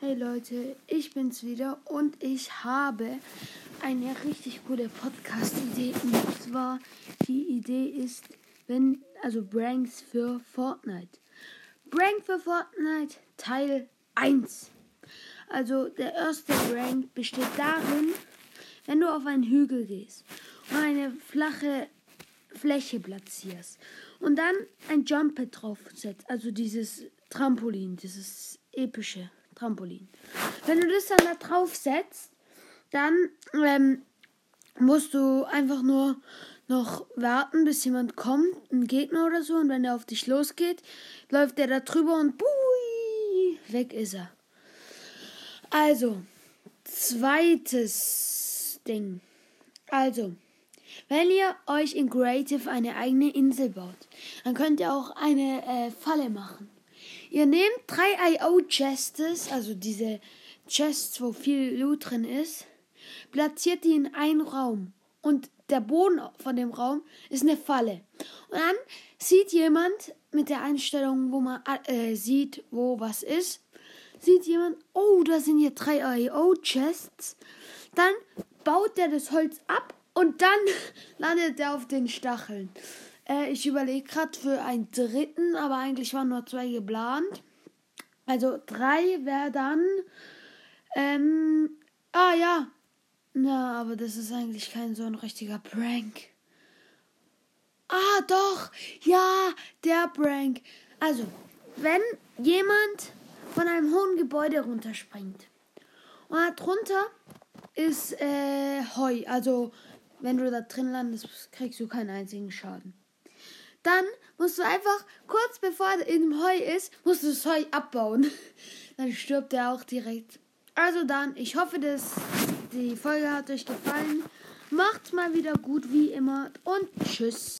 Hey Leute, ich bin's wieder und ich habe eine richtig coole Podcast-Idee. Und zwar, die Idee ist, wenn, also Branks für Fortnite. Brank für Fortnite Teil 1. Also der erste Brank besteht darin, wenn du auf einen Hügel gehst und eine flache Fläche platzierst und dann ein Jump drauf setzt, also dieses Trampolin, dieses epische Trampolin. Wenn du das dann da drauf setzt, dann ähm, musst du einfach nur noch warten, bis jemand kommt, ein Gegner oder so, und wenn er auf dich losgeht, läuft der da drüber und bui, weg ist er. Also, zweites Ding. Also, wenn ihr euch in Creative eine eigene Insel baut, dann könnt ihr auch eine äh, Falle machen. Ihr nehmt drei IO-Chests, also diese Chests, wo viel Loot drin ist, platziert die in einen Raum. Und der Boden von dem Raum ist eine Falle. Und dann sieht jemand mit der Einstellung, wo man äh, sieht, wo was ist, sieht jemand, oh, da sind hier drei IO-Chests. Dann baut der das Holz ab und dann landet er auf den Stacheln. Äh, ich überlege gerade für einen dritten, aber eigentlich waren nur zwei geplant. Also drei wäre dann. Ähm, ah ja. Na, aber das ist eigentlich kein so ein richtiger Prank. Ah, doch. Ja, der Prank. Also, wenn jemand von einem hohen Gebäude runterspringt und darunter ist äh, Heu, also wenn du da drin landest, kriegst du keinen einzigen Schaden. Dann musst du einfach kurz bevor er in dem Heu ist, musst du das Heu abbauen. Dann stirbt er auch direkt. Also dann, ich hoffe, dass die Folge hat euch gefallen. Macht's mal wieder gut wie immer und tschüss.